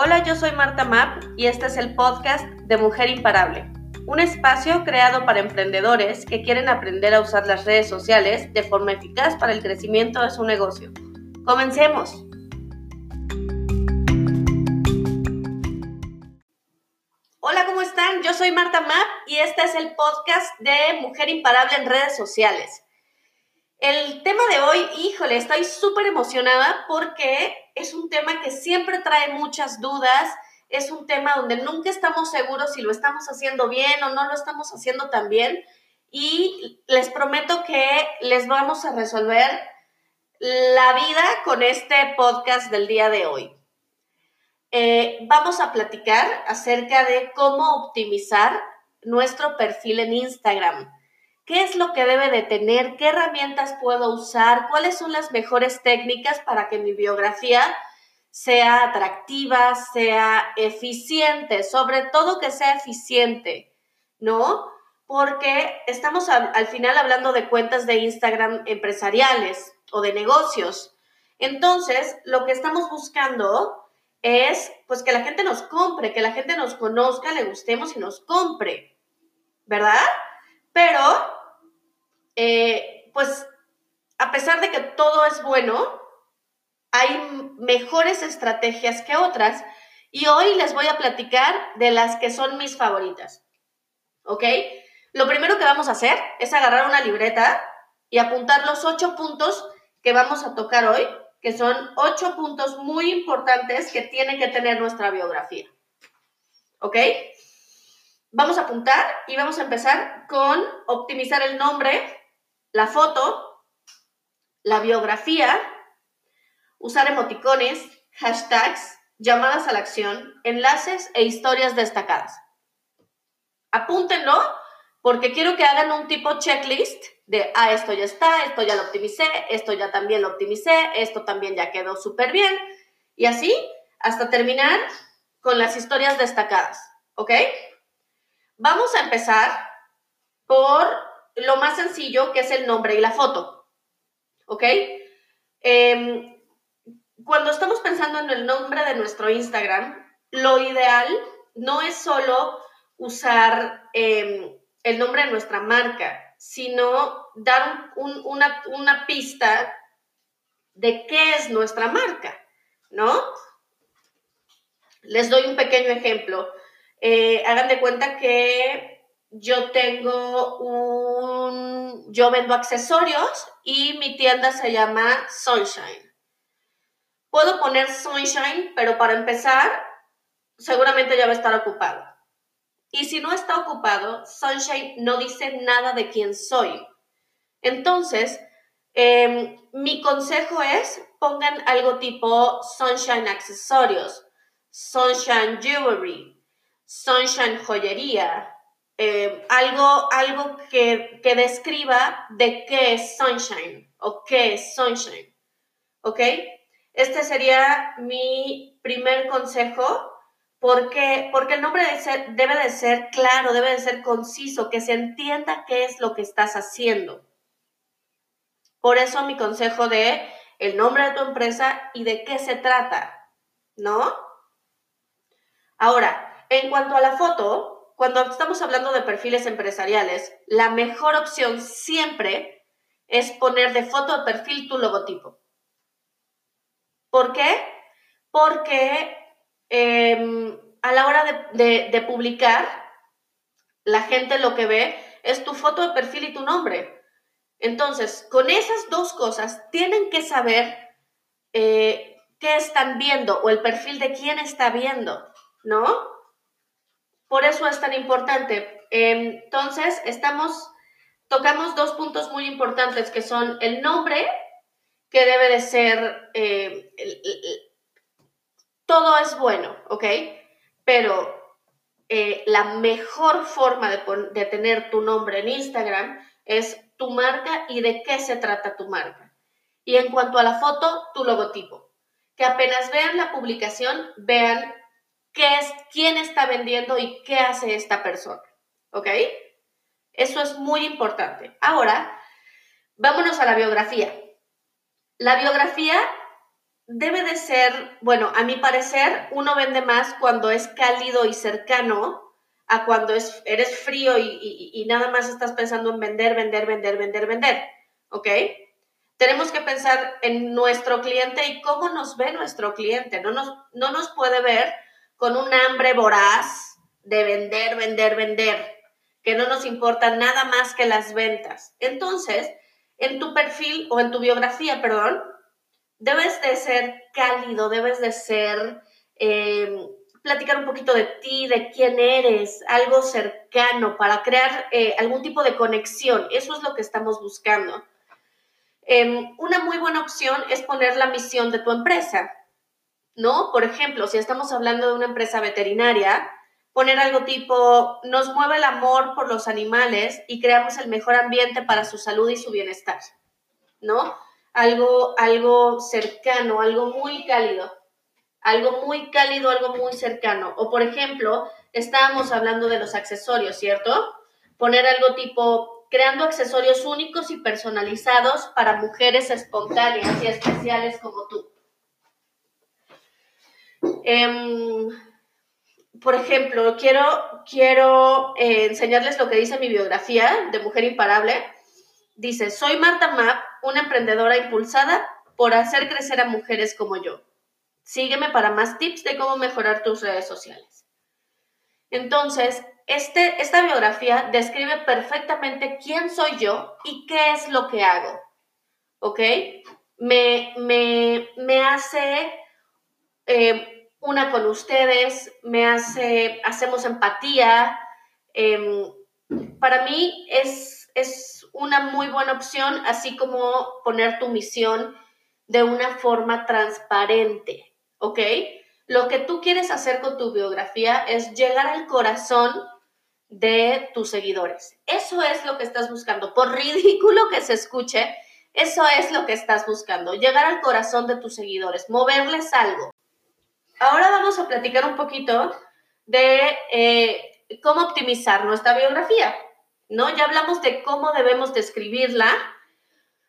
Hola, yo soy Marta Map y este es el podcast de Mujer Imparable, un espacio creado para emprendedores que quieren aprender a usar las redes sociales de forma eficaz para el crecimiento de su negocio. Comencemos. Hola, ¿cómo están? Yo soy Marta Map y este es el podcast de Mujer Imparable en redes sociales. El tema de hoy, híjole, estoy súper emocionada porque es un tema que siempre trae muchas dudas, es un tema donde nunca estamos seguros si lo estamos haciendo bien o no lo estamos haciendo tan bien y les prometo que les vamos a resolver la vida con este podcast del día de hoy. Eh, vamos a platicar acerca de cómo optimizar nuestro perfil en Instagram qué es lo que debe de tener, qué herramientas puedo usar, cuáles son las mejores técnicas para que mi biografía sea atractiva, sea eficiente, sobre todo que sea eficiente, ¿no? Porque estamos al, final hablando de cuentas de Instagram empresariales o de negocios. Entonces, lo que estamos buscando es pues que la gente nos compre, que la gente nos conozca, le gustemos y nos compre, ¿verdad? Pero eh, pues a pesar de que todo es bueno, hay mejores estrategias que otras y hoy les voy a platicar de las que son mis favoritas. ¿Ok? Lo primero que vamos a hacer es agarrar una libreta y apuntar los ocho puntos que vamos a tocar hoy, que son ocho puntos muy importantes que tiene que tener nuestra biografía. ¿Ok? Vamos a apuntar y vamos a empezar con optimizar el nombre, la foto, la biografía, usar emoticones, hashtags, llamadas a la acción, enlaces e historias destacadas. Apúntenlo porque quiero que hagan un tipo checklist de, ah, esto ya está, esto ya lo optimicé, esto ya también lo optimicé, esto también ya quedó súper bien. Y así hasta terminar con las historias destacadas, ¿ok? Vamos a empezar por lo más sencillo, que es el nombre y la foto. ¿Ok? Em, cuando estamos pensando en el nombre de nuestro Instagram, lo ideal no es solo usar em, el nombre de nuestra marca, sino dar una, pista de qué es nuestra marca, ¿no? Les doy un pequeño ejemplo. Eh, hagan de cuenta que yo tengo un, yo vendo accesorios y mi tienda se llama Sunshine. Puedo poner Sunshine, pero para empezar, seguramente ya va a estar ocupado. Y si no está ocupado, Sunshine no dice nada de quién soy. Entonces, em, mi consejo es pongan algo tipo Sunshine Accesorios, Sunshine Jewelry, Sunshine Joyería, eh, algo, algo que, que, describa de qué es Sunshine o qué es Sunshine. ¿Ok? Este sería mi primer consejo. Porque, porque el nombre debe de ser claro, debe de ser conciso, que se entienda qué es lo que estás haciendo. Por eso mi consejo de el nombre de tu empresa y de qué se trata, ¿no? Ahora, en cuanto a la foto, cuando estamos hablando de perfiles empresariales, la mejor opción siempre es poner de foto de perfil tu logotipo. ¿Por qué? Porque em, a la hora de, publicar, la gente lo que ve es tu foto de perfil y tu nombre. Entonces, con esas dos cosas, tienen que saber eh, qué están viendo o el perfil de quién está viendo, ¿no? Por eso es tan importante. Entonces, estamos, tocamos dos puntos muy importantes que son el nombre, que debe de ser, eh, todo es bueno, ¿ok? Pero eh, la mejor forma de, de tener tu nombre en Instagram es tu marca y de qué se trata tu marca. Y en cuanto a la foto, tu logotipo. Que apenas vean la publicación, vean quién está vendiendo y qué hace esta persona. ¿Ok? Eso es muy importante. Ahora, vámonos a la biografía. La biografía debe de ser, bueno, a mi parecer, uno vende más cuando es cálido y cercano a cuando es, eres frío y, nada más estás pensando en vender, vender, vender, vender, vender. ¿Ok? Tenemos que pensar en nuestro cliente y cómo nos ve nuestro cliente. No nos, no nos puede ver con un hambre voraz de vender, vender, vender, que no nos importa nada más que las ventas. Entonces, en tu perfil o en tu biografía, perdón, debes de ser cálido, debes de ser, em, platicar un poquito de ti, de quién eres, algo cercano para crear eh, algún tipo de conexión. Eso es lo que estamos buscando. Em, una muy buena opción es poner la misión de tu empresa, ¿no? Por ejemplo, si estamos hablando de una empresa veterinaria, poner algo tipo, nos mueve el amor por los animales y creamos el mejor ambiente para su salud y su bienestar, ¿no? algo, algo cercano, algo muy cálido, algo muy cálido, algo muy cercano. O por ejemplo, estábamos hablando de los accesorios, ¿cierto? Poner algo tipo, creando accesorios únicos y personalizados para mujeres espontáneas y especiales como tú. Em, por ejemplo, quiero, quiero eh, enseñarles lo que dice mi biografía de Mujer Imparable. Dice, soy Marta Mapp una emprendedora impulsada por hacer crecer a mujeres como yo. Sígueme para más tips de cómo mejorar tus redes sociales. Entonces, este, esta biografía describe perfectamente quién soy yo y qué es lo que hago. ¿Ok? Me, me, hace eh, una con ustedes, me hace, hacemos empatía. Em, para mí es es una muy buena opción, así como poner tu misión de una forma transparente, ¿ok? Lo que tú quieres hacer con tu biografía es llegar al corazón de tus seguidores. Eso es lo que estás buscando. Por ridículo que se escuche, eso es lo que estás buscando. Llegar al corazón de tus seguidores, moverles algo. Ahora vamos a platicar un poquito de eh, cómo optimizar nuestra biografía. ¿no? Ya hablamos de cómo debemos describirla.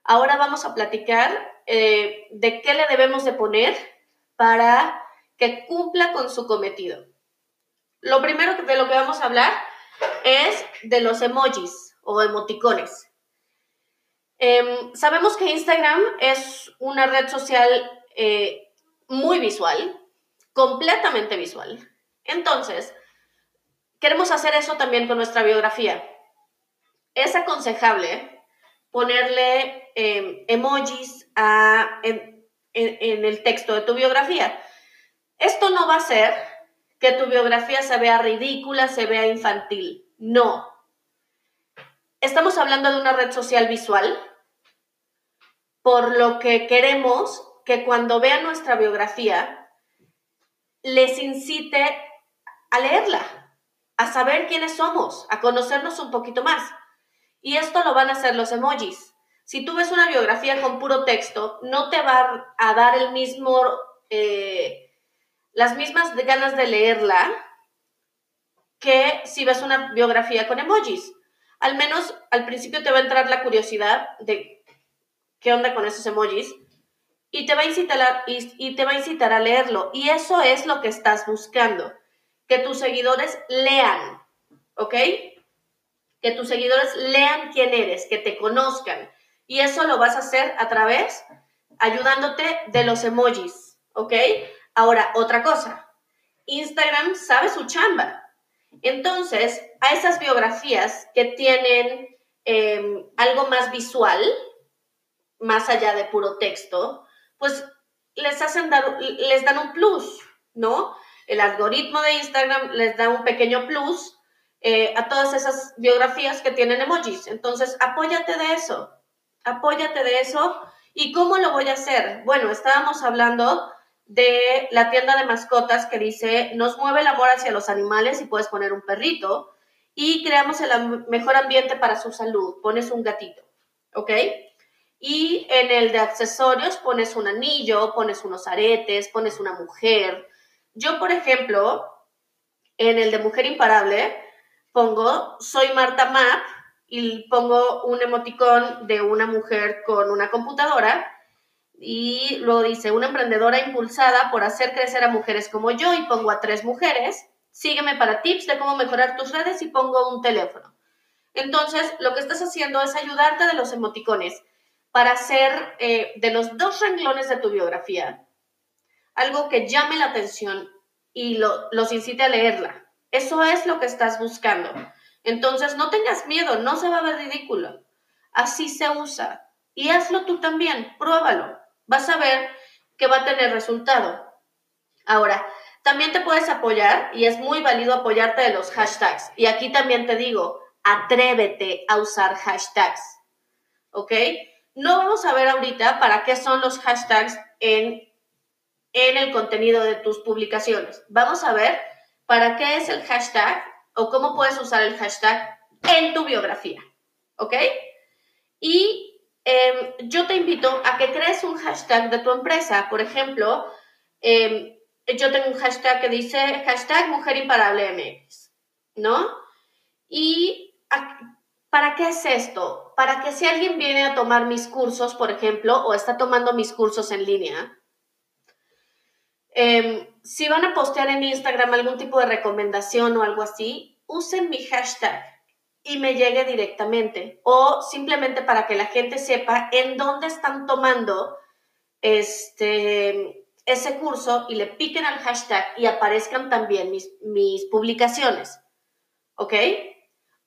Ahora vamos a platicar eh, de qué le debemos de poner para que cumpla con su cometido. Lo primero de lo que vamos a hablar es de los emojis o emoticones. Em, sabemos que Instagram es una red social eh, muy visual, completamente visual. Entonces, queremos hacer eso también con nuestra biografía es aconsejable ponerle em, emojis en, el texto de tu biografía. Esto no va a hacer que tu biografía se vea ridícula, se vea infantil. No. Estamos hablando de una red social visual, por lo que queremos que cuando vean nuestra biografía, les incite a leerla, a saber quiénes somos, a conocernos un poquito más. Y esto lo van a hacer los emojis. Si tú ves una biografía con puro texto, no te va a dar el mismo, eh, las mismas ganas de leerla que si ves una biografía con emojis. Al menos al principio te va a entrar la curiosidad de qué onda con esos emojis y te va a incitar y te va a, incitar a leerlo. Y eso es lo que estás buscando, que tus seguidores lean, ¿ok? que tus seguidores lean quién eres, que te conozcan. Y eso lo vas a hacer a través, ayudándote de los emojis, ¿ok? Ahora, otra cosa, Instagram sabe su chamba. Entonces, a esas biografías que tienen em, algo más visual, más allá de puro texto, pues les hacen dar, les dan un plus, ¿no? El algoritmo de Instagram les da un pequeño plus eh, a todas esas biografías que tienen emojis. Entonces, apóyate de eso, apóyate de eso. ¿Y cómo lo voy a hacer? Bueno, estábamos hablando de la tienda de mascotas que dice, nos mueve el amor hacia los animales y puedes poner un perrito y creamos el mejor ambiente para su salud, pones un gatito, ¿ok? Y en el de accesorios pones un anillo, pones unos aretes, pones una mujer. Yo, por ejemplo, en el de mujer imparable, pongo soy Marta Map y pongo un emoticón de una mujer con una computadora Y luego dice, una emprendedora impulsada por hacer crecer a mujeres como yo y pongo a tres mujeres. Sígueme para tips de cómo mejorar tus redes y pongo un teléfono. Entonces, lo que estás haciendo es ayudarte de los emoticones para hacer eh, de los dos renglones de tu biografía algo que llame la atención y los incite a leerla. Eso es lo que estás buscando. Entonces, no tengas miedo, no se va a ver ridículo. Así se usa. Y hazlo tú también, pruébalo. Vas a ver que va a tener resultado. Ahora, también te puedes apoyar y es muy válido apoyarte de los hashtags. Y aquí también te digo, atrévete a usar hashtags. ¿Ok? No vamos a ver ahorita para qué son los hashtags en, en el contenido de tus publicaciones. Vamos a ver para qué es el hashtag o cómo puedes usar el hashtag en tu biografía. ¿Ok? Y em, yo te invito a que crees un hashtag de tu empresa. Por ejemplo, em, yo tengo un hashtag que dice hashtag Mujer ¿no? Y ¿para qué es esto? Para que si alguien viene a tomar mis cursos, por ejemplo, o está tomando mis cursos en línea, em, si van a postear en Instagram algún tipo de recomendación o algo así, usen mi hashtag y me llegue directamente. O simplemente para que la gente sepa en dónde están tomando este, ese curso y le piquen al hashtag y aparezcan también mis, mis publicaciones. ¿Ok?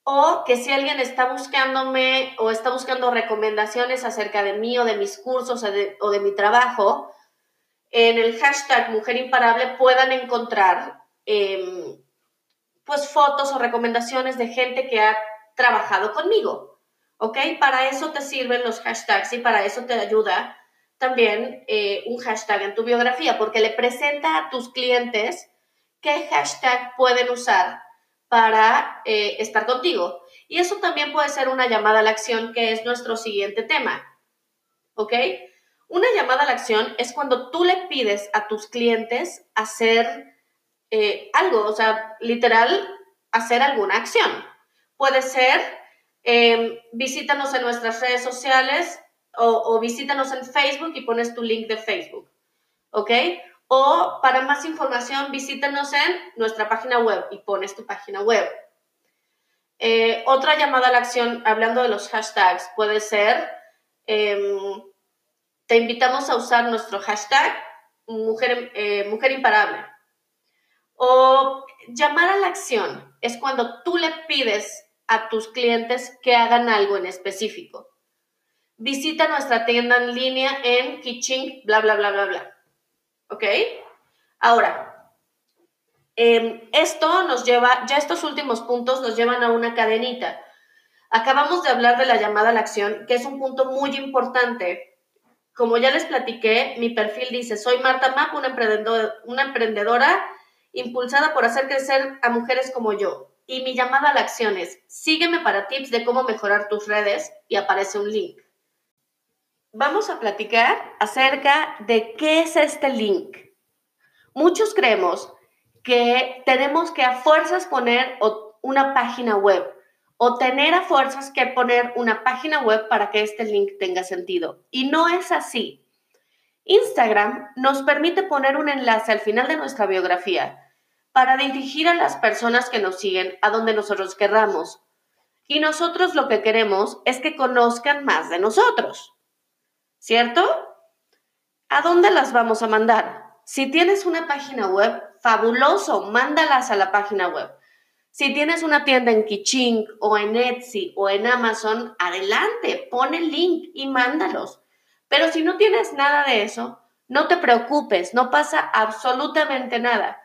O que si alguien está buscándome o está buscando recomendaciones acerca de mí o de mis cursos o de, mi trabajo, en el hashtag Mujer Imparable puedan encontrar em, pues fotos o recomendaciones de gente que ha trabajado conmigo. ¿Ok? Para eso te sirven los hashtags y para eso te ayuda también eh, un hashtag en tu biografía, porque le presenta a tus clientes qué hashtag pueden usar para eh, estar contigo. Y eso también puede ser una llamada a la acción, que es nuestro siguiente tema. ¿Ok? Una llamada a la acción es cuando tú le pides a tus clientes hacer eh, algo, o sea, literal, hacer alguna acción. Puede ser, visítanos en nuestras redes sociales, o, visítanos en Facebook y pones tu link de Facebook, ¿ok? O para más información, visítanos en nuestra página web y pones tu página web. Eh, otra llamada a la acción, hablando de los hashtags, puede ser, em, te invitamos a usar nuestro hashtag mujer, eh, mujer imparable. O llamar a la acción es cuando tú le pides a tus clientes que hagan algo en específico visita nuestra tienda en línea en Kitching, bla, bla, bla, bla, bla. ¿Ok? Ahora, em, esto nos lleva, ya estos últimos puntos nos llevan a una cadenita. Acabamos de hablar de la llamada a la acción, que es un punto muy importante. Como ya les platiqué, mi perfil dice, soy Marta Map, una, una emprendedora impulsada por hacer crecer a mujeres como yo. Y mi llamada a la acción es, sígueme para tips de cómo mejorar tus redes y aparece un link vamos a platicar acerca de qué es este link. Muchos creemos que tenemos que a fuerzas poner una página web o tener a fuerzas que poner una página web para que este link tenga sentido. Y no es así. Instagram nos permite poner un enlace al final de nuestra biografía para dirigir a las personas que nos siguen a donde nosotros querramos. Y nosotros lo que queremos es que conozcan más de nosotros. ¿Cierto? ¿A dónde las vamos a mandar? Si tienes una página web, fabuloso, mándalas a la página web. Si tienes una tienda en Kiching o en Etsy o en Amazon, adelante, pon el link y mándalos. Pero si no tienes nada de eso, no te preocupes, no pasa absolutamente nada.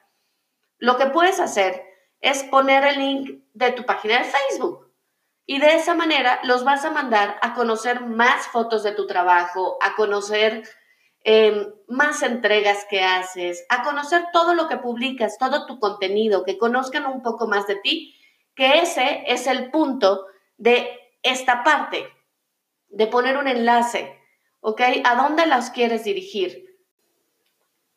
Lo que puedes hacer es poner el link de tu página de Facebook. Y de esa manera los vas a mandar a conocer más fotos de tu trabajo, a conocer em, más entregas que haces, a conocer todo lo que publicas, todo tu contenido, que conozcan un poco más de ti, que ese es el punto de esta parte, de poner un enlace, ¿ok? ¿A dónde las quieres dirigir?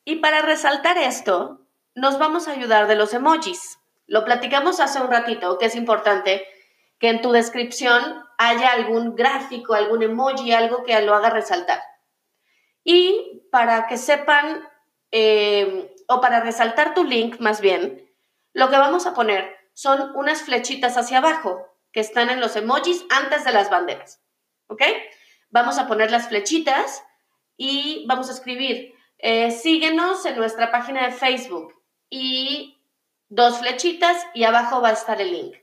Y para resaltar esto, nos vamos a ayudar de los emojis. Lo platicamos hace un ratito, que es importante que en tu descripción haya algún gráfico, algún emoji, algo que lo haga resaltar. Y para que sepan, eh, o para resaltar tu link más bien, lo que vamos a poner son unas flechitas hacia abajo que están en los emojis antes de las banderas. ¿Ok? Vamos a poner las flechitas y vamos a escribir, eh, síguenos en nuestra página de Facebook y dos flechitas y abajo va a estar el link.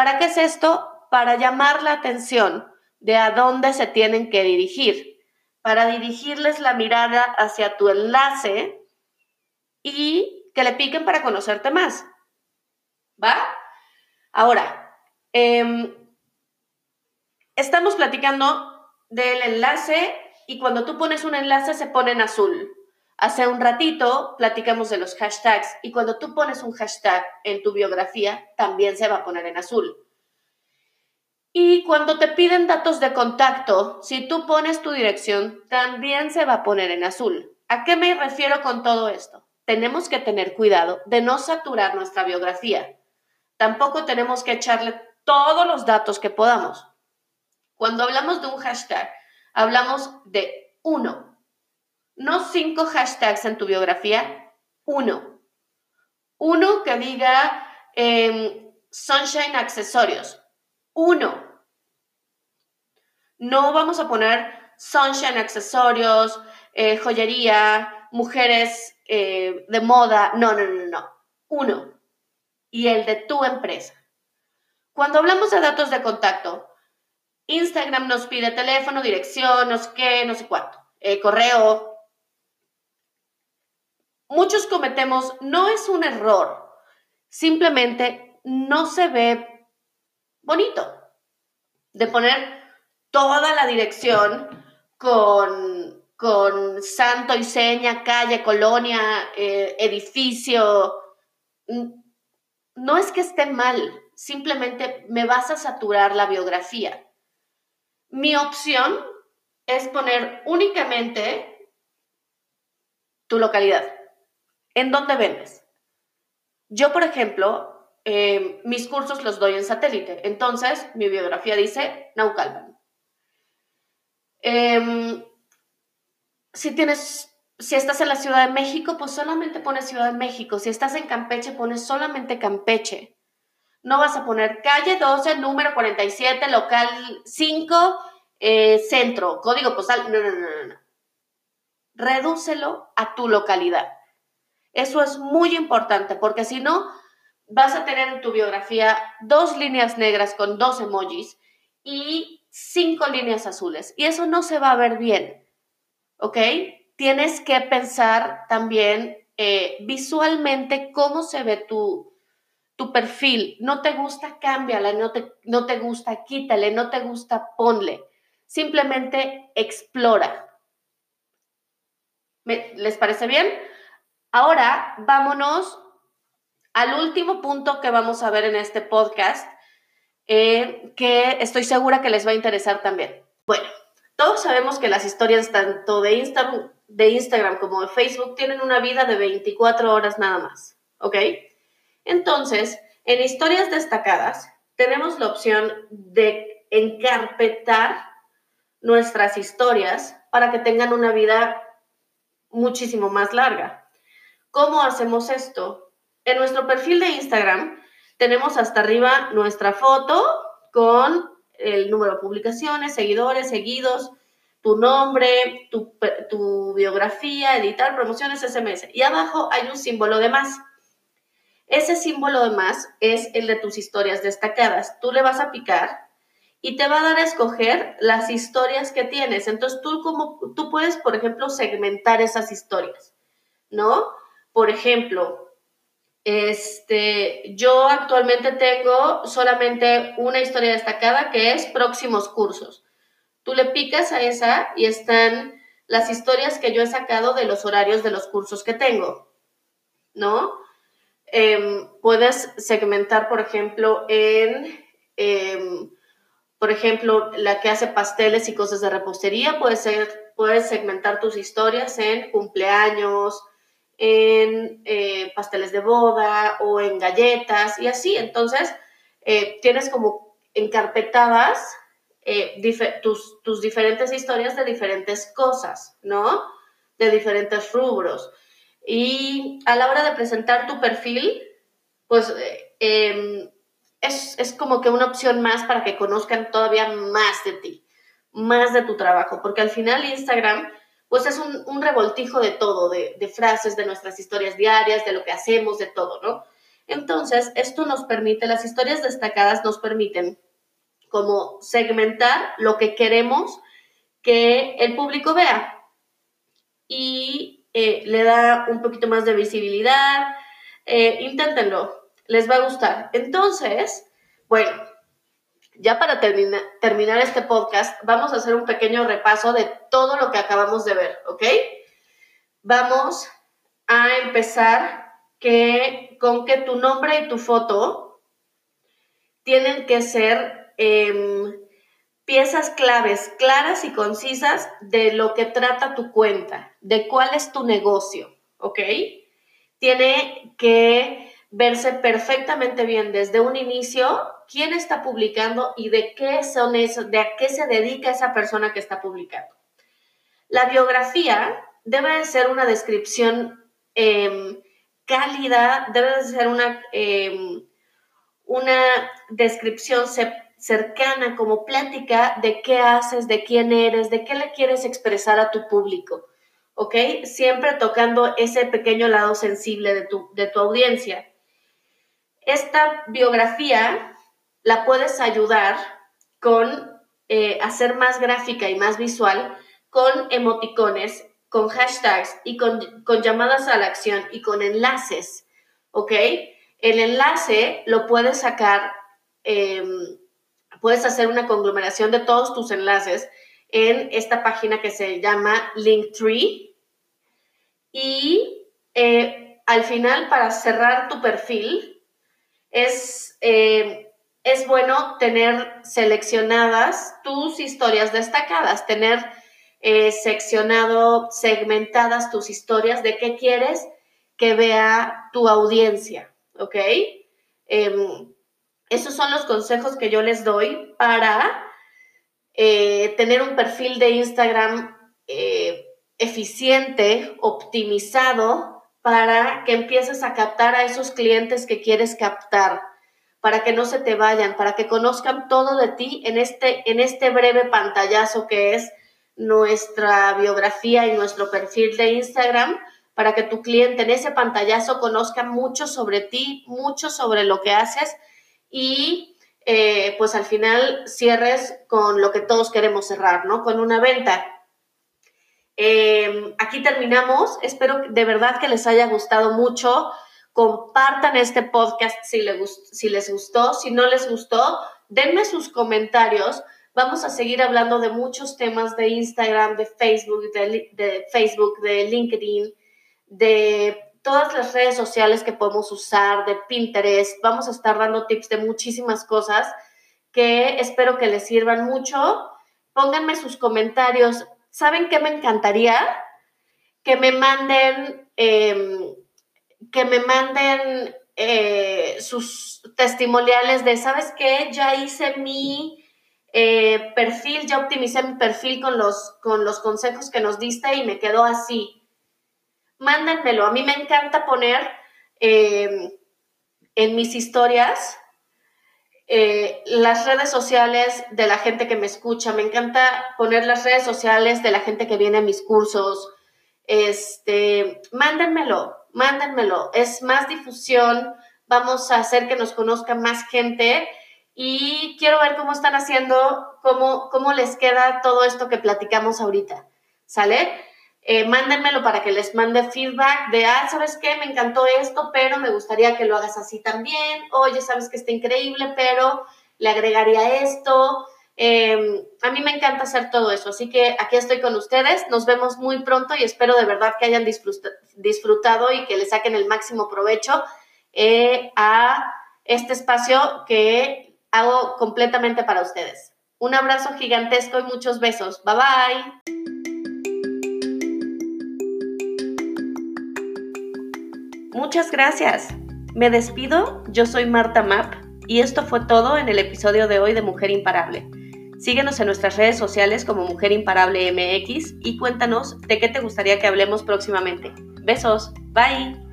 ¿Para qué es esto? Para llamar la atención de a dónde se tienen que dirigir, para dirigirles la mirada hacia tu enlace y que le piquen para conocerte más. ¿Va? Ahora, em, estamos platicando del enlace y cuando tú pones un enlace se pone en azul. Hace un ratito platicamos de los hashtags y cuando tú pones un hashtag en tu biografía también se va a poner en azul. Y cuando te piden datos de contacto, si tú pones tu dirección, también se va a poner en azul. ¿A qué me refiero con todo esto? Tenemos que tener cuidado de no saturar nuestra biografía. Tampoco tenemos que echarle todos los datos que podamos. Cuando hablamos de un hashtag, hablamos de uno, no cinco hashtags en tu biografía, uno. Uno que diga em, Sunshine Accesorios, uno. No vamos a poner Sunshine Accesorios, eh, joyería, mujeres eh, de moda, no, no, no, no, uno y el de tu empresa. Cuando hablamos de datos de contacto, Instagram nos pide teléfono, dirección, no sé qué, no sé cuánto, eh, correo. Muchos cometemos, no es un error, simplemente no se ve bonito de poner toda la dirección con, con santo y seña, calle, colonia, eh, edificio no es que esté mal, simplemente me vas a saturar la biografía. Mi opción es poner únicamente tu localidad. ¿En dónde vendes? Yo, por ejemplo, eh, mis cursos los doy en satélite. Entonces, mi biografía dice Naucalpan. Em, si tienes si estás en la Ciudad de México, pues solamente pones Ciudad de México. Si estás en Campeche, pones solamente Campeche. No vas a poner calle 12, número 47, local 5, eh, centro, código postal. No, no, no, no, no. Redúcelo a tu localidad. Eso es muy importante porque si no, vas a tener en tu biografía dos líneas negras con dos emojis y cinco líneas azules. Y eso no se va a ver bien. ¿Ok? tienes que pensar también eh, visualmente cómo se ve tu, tu perfil. No te gusta, cámbiala, no te, no te gusta, quítale, no te gusta, ponle. Simplemente explora. ¿Les parece bien? Ahora vámonos al último punto que vamos a ver en este podcast, eh, que estoy segura que les va a interesar también. Bueno, todos sabemos que las historias tanto de de Instagram como de Facebook tienen una vida de 24 horas nada más, ¿ok? Entonces, en historias destacadas tenemos la opción de encarpetar nuestras historias para que tengan una vida muchísimo más larga. ¿Cómo hacemos esto? En nuestro perfil de Instagram tenemos hasta arriba nuestra foto con el número de publicaciones, seguidores, seguidos, tu nombre, tu, biografía, editar, promociones, SMS. Y abajo hay un símbolo de más. Ese símbolo de más es el de tus historias destacadas. Tú le vas a picar y te va a dar a escoger las historias que tienes. Entonces tú, como, tú puedes, por ejemplo, segmentar esas historias, ¿no? Por ejemplo, este, yo actualmente tengo solamente una historia destacada que es próximos cursos. Tú le picas a esa y están las historias que yo he sacado de los horarios de los cursos que tengo, ¿no? Em, puedes segmentar, por ejemplo, en, em, por ejemplo, la que hace pasteles y cosas de repostería, puedes segmentar tus historias en cumpleaños, en eh, pasteles de boda o en galletas y así. Entonces, eh, tienes como encarpetadas eh, tus, tus diferentes historias de diferentes cosas, ¿no? De diferentes rubros. Y a la hora de presentar tu perfil, pues em, es, es, como que una opción más para que conozcan todavía más de ti, más de tu trabajo, porque al final Instagram pues es un, un revoltijo de todo, de, frases, de nuestras historias diarias, de lo que hacemos, de todo, ¿no? Entonces, esto nos permite, las historias destacadas nos permiten como segmentar lo que queremos que el público vea y eh, le da un poquito más de visibilidad. Eh, inténtenlo, les va a gustar. Entonces, bueno, ya para terminar este podcast, vamos a hacer un pequeño repaso de todo lo que acabamos de ver, ¿ok? Vamos a empezar que, con que tu nombre y tu foto tienen que ser em, piezas claves, claras y concisas de lo que trata tu cuenta, de cuál es tu negocio, ¿ok? Tiene que verse perfectamente bien desde un inicio quién está publicando y de qué son eso, de a qué se dedica esa persona que está publicando. La biografía debe de ser una descripción em, cálida, debe de ser una, em, una descripción cercana, como plática de qué haces, de quién eres, de qué le quieres expresar a tu público. ¿Ok? Siempre tocando ese pequeño lado sensible de tu, de tu audiencia. Esta biografía la puedes ayudar con eh, hacer más gráfica y más visual con emoticones, con hashtags y con, llamadas a la acción y con enlaces, ¿ok? El enlace lo puedes sacar, em, puedes hacer una conglomeración de todos tus enlaces en esta página que se llama Linktree y eh, al final para cerrar tu perfil es, eh, es bueno tener seleccionadas tus historias destacadas, tener eh, seccionado, segmentadas tus historias de qué quieres que vea tu audiencia, ¿ok? Em, esos son los consejos que yo les doy para eh, tener un perfil de Instagram eficiente, optimizado para que empieces a captar a esos clientes que quieres captar, para que no se te vayan, para que conozcan todo de ti en este, en este breve pantallazo que es nuestra biografía y nuestro perfil de Instagram, para que tu cliente en ese pantallazo conozca mucho sobre ti, mucho sobre lo que haces y eh, pues al final cierres con lo que todos queremos cerrar, ¿no? Con una venta. Em, aquí terminamos. Espero de verdad que les haya gustado mucho. Compartan este podcast si, les gustó. Si no les gustó, denme sus comentarios. Vamos a seguir hablando de muchos temas de Instagram, de Facebook, de, de Facebook, de LinkedIn, de todas las redes sociales que podemos usar, de Pinterest. Vamos a estar dando tips de muchísimas cosas que espero que les sirvan mucho. Pónganme sus comentarios ¿saben qué me encantaría? Que me manden, em, que me manden eh, sus testimoniales de, ¿sabes qué? Ya hice mi eh, perfil, ya optimicé mi perfil con los, con los consejos que nos diste y me quedó así. Mándenmelo. A mí me encanta poner em, en mis historias eh, las redes sociales de la gente que me escucha. Me encanta poner las redes sociales de la gente que viene a mis cursos. Este, mándenmelo, mándenmelo. Es más difusión. Vamos a hacer que nos conozca más gente. Y quiero ver cómo están haciendo, cómo, cómo les queda todo esto que platicamos ahorita. ¿Sale? Eh, mándenmelo para que les mande feedback de, ah, ¿sabes qué? Me encantó esto, pero me gustaría que lo hagas así también. Oye, ¿sabes que está increíble, pero le agregaría esto? Em, a mí me encanta hacer todo eso, así que aquí estoy con ustedes. Nos vemos muy pronto y espero de verdad que hayan disfrutado y que le saquen el máximo provecho eh, a este espacio que hago completamente para ustedes. Un abrazo gigantesco y muchos besos. Bye bye. Muchas gracias. Me despido, yo soy Marta Map y esto fue todo en el episodio de hoy de Mujer Imparable. Síguenos en nuestras redes sociales como Mujer Imparable MX y cuéntanos de qué te gustaría que hablemos próximamente. Besos, bye.